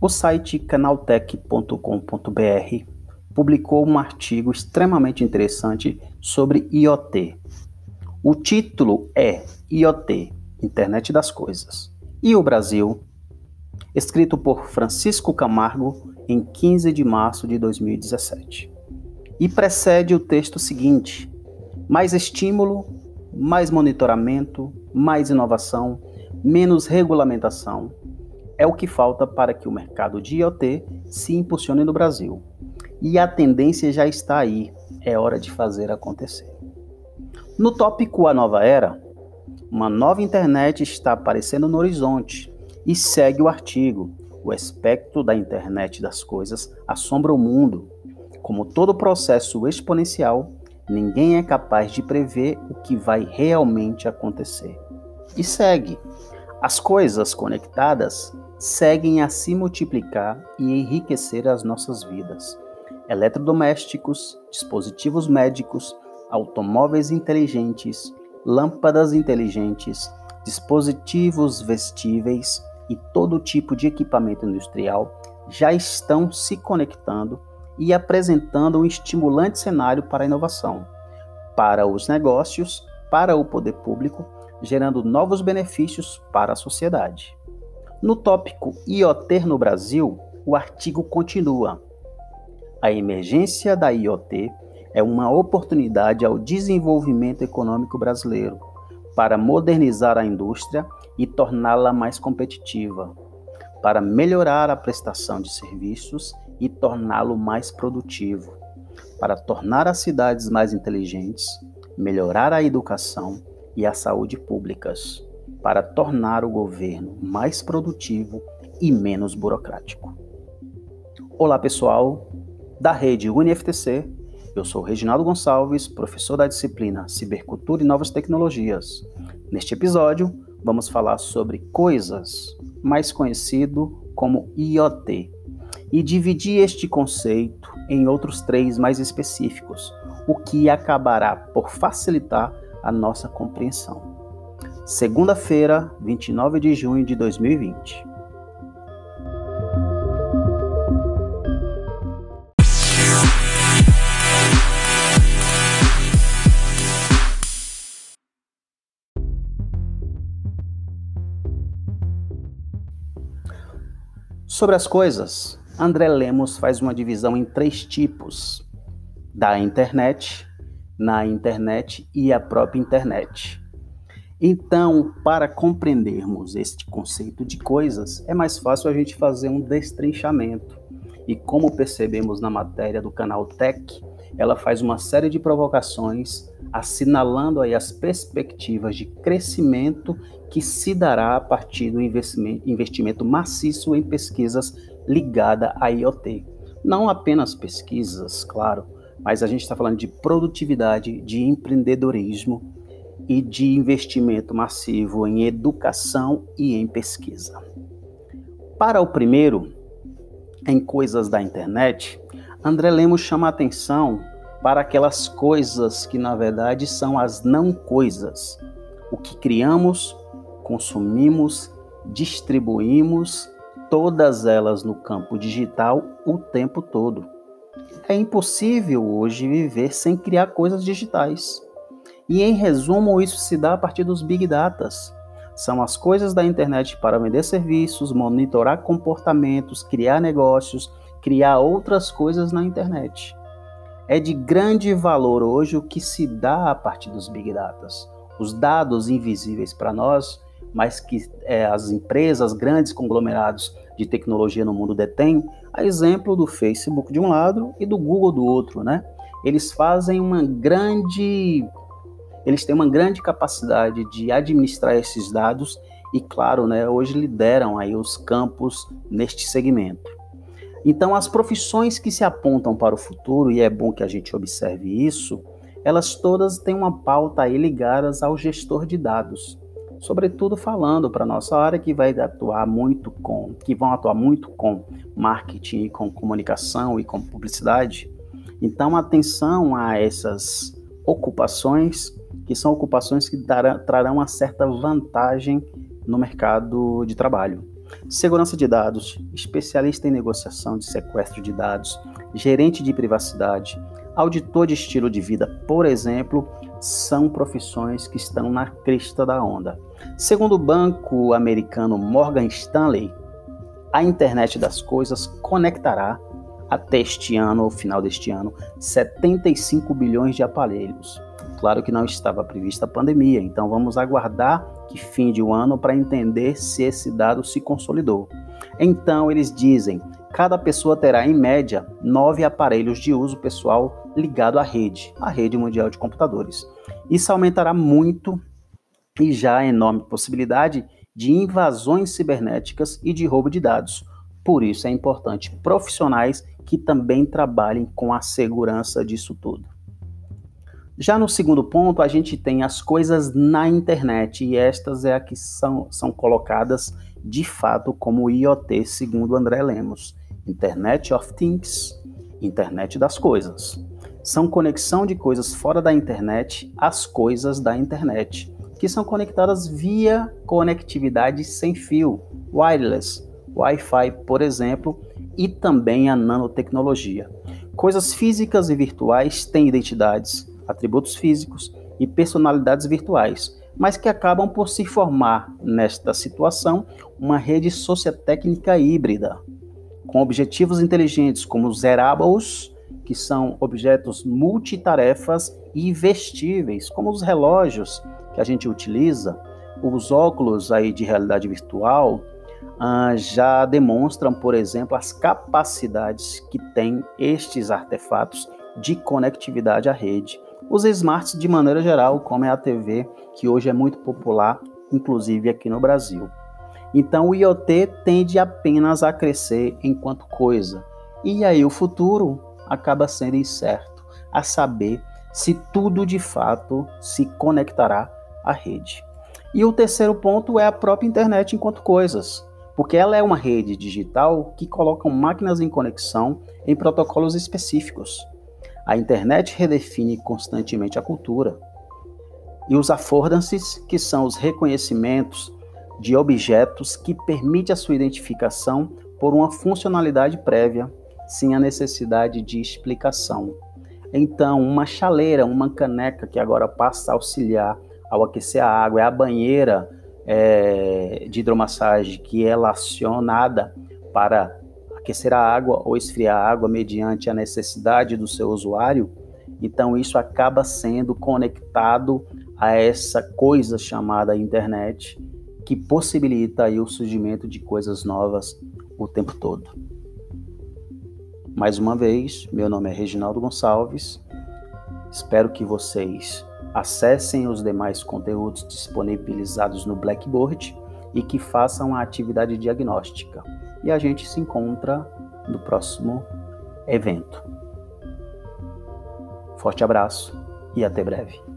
O site canaltech.com.br publicou um artigo extremamente interessante sobre IoT. O título é IoT, Internet das Coisas. E o Brasil? Escrito por Francisco Camargo em 15 de março de 2017. E precede o texto seguinte: mais estímulo, mais monitoramento, mais inovação, menos regulamentação, é o que falta para que o mercado de IoT se impulsione no Brasil. E a tendência já está aí, é hora de fazer acontecer. No tópico A Nova Era, uma nova internet está aparecendo no horizonte e segue o artigo. O aspecto da internet das coisas assombra o mundo. Como todo processo exponencial, ninguém é capaz de prever o que vai realmente acontecer. E segue. As coisas conectadas seguem a se multiplicar e enriquecer as nossas vidas. Eletrodomésticos, dispositivos médicos, automóveis inteligentes, lâmpadas inteligentes, dispositivos vestíveis e todo tipo de equipamento industrial já estão se conectando e apresentando um estimulante cenário para a inovação, para os negócios, para o poder público, gerando novos benefícios para a sociedade. No tópico IoT no Brasil, o artigo continua. A emergência da IoT é uma oportunidade ao desenvolvimento econômico brasileiro para modernizar a indústria e torná-la mais competitiva, para melhorar a prestação de serviços e torná-lo mais produtivo, para tornar as cidades mais inteligentes, melhorar a educação e a saúde públicas para tornar o governo mais produtivo e menos burocrático. Olá, pessoal da rede UniFTC. Eu sou Reginaldo Gonçalves, professor da disciplina Cibercultura e Novas Tecnologias. Neste episódio, vamos falar sobre coisas, mais conhecido como IoT, e dividir este conceito em outros três mais específicos, o que acabará por facilitar a nossa compreensão segunda-feira, 29 de junho de 2020. Sobre as coisas, André Lemos faz uma divisão em três tipos: da internet, na internet e a própria internet. Então, para compreendermos este conceito de coisas, é mais fácil a gente fazer um destrinchamento. E como percebemos na matéria do canal Tech, ela faz uma série de provocações assinalando aí as perspectivas de crescimento que se dará a partir do investimento maciço em pesquisas ligada à IoT. Não apenas pesquisas, claro, mas a gente está falando de produtividade, de empreendedorismo e de investimento massivo em educação e em pesquisa. Para o primeiro, em coisas da internet, André Lemos chama atenção para aquelas coisas que na verdade são as não coisas, o que criamos, consumimos, distribuímos, todas elas no campo digital o tempo todo. É impossível hoje viver sem criar coisas digitais. E em resumo, isso se dá a partir dos Big Datas. São as coisas da internet para vender serviços, monitorar comportamentos, criar negócios, criar outras coisas na internet. É de grande valor hoje o que se dá a partir dos Big Datas. Os dados invisíveis para nós, mas que é, as empresas, grandes conglomerados de tecnologia no mundo detêm, a exemplo do Facebook de um lado e do Google do outro, né? Eles fazem uma grande eles têm uma grande capacidade de administrar esses dados e, claro, né, hoje lideram aí os campos neste segmento. Então, as profissões que se apontam para o futuro, e é bom que a gente observe isso, elas todas têm uma pauta aí ligadas ao gestor de dados. Sobretudo falando para nossa área que vai atuar muito com, que vão atuar muito com marketing, com comunicação e com publicidade. Então, atenção a essas ocupações que são ocupações que trarão uma certa vantagem no mercado de trabalho. segurança de dados, especialista em negociação de sequestro de dados, gerente de privacidade, auditor de estilo de vida, por exemplo, são profissões que estão na crista da onda. Segundo o banco americano Morgan Stanley, a internet das coisas conectará até este ano, ou final deste ano, 75 bilhões de aparelhos. Claro que não estava prevista a pandemia, então vamos aguardar que fim de um ano para entender se esse dado se consolidou. Então eles dizem, cada pessoa terá em média nove aparelhos de uso pessoal ligado à rede, a rede mundial de computadores. Isso aumentará muito e já há enorme possibilidade de invasões cibernéticas e de roubo de dados. Por isso é importante profissionais que também trabalhem com a segurança disso tudo. Já no segundo ponto, a gente tem as coisas na internet, e estas é a que são, são colocadas de fato como IoT, segundo André Lemos. Internet of Things, Internet das Coisas. São conexão de coisas fora da internet às coisas da internet, que são conectadas via conectividade sem fio, wireless, Wi-Fi, por exemplo, e também a nanotecnologia. Coisas físicas e virtuais têm identidades, atributos físicos e personalidades virtuais, mas que acabam por se formar, nesta situação, uma rede sociotécnica híbrida, com objetivos inteligentes como os wearables, que são objetos multitarefas e vestíveis, como os relógios que a gente utiliza, os óculos aí de realidade virtual, ah, já demonstram, por exemplo, as capacidades que têm estes artefatos de conectividade à rede os smarts de maneira geral, como é a TV, que hoje é muito popular, inclusive aqui no Brasil. Então o IoT tende apenas a crescer enquanto coisa. E aí o futuro acaba sendo incerto, a saber se tudo de fato se conectará à rede. E o terceiro ponto é a própria internet enquanto coisas, porque ela é uma rede digital que coloca máquinas em conexão em protocolos específicos. A internet redefine constantemente a cultura. E os affordances, que são os reconhecimentos de objetos que permite a sua identificação por uma funcionalidade prévia, sem a necessidade de explicação. Então, uma chaleira, uma caneca que agora passa a auxiliar ao aquecer a água, é a banheira é, de hidromassagem que é lacionada para aquecer a água ou esfriar a água mediante a necessidade do seu usuário, então isso acaba sendo conectado a essa coisa chamada internet, que possibilita aí o surgimento de coisas novas o tempo todo. Mais uma vez, meu nome é Reginaldo Gonçalves. Espero que vocês acessem os demais conteúdos disponibilizados no Blackboard e que façam a atividade diagnóstica e a gente se encontra no próximo evento. Forte abraço e até breve.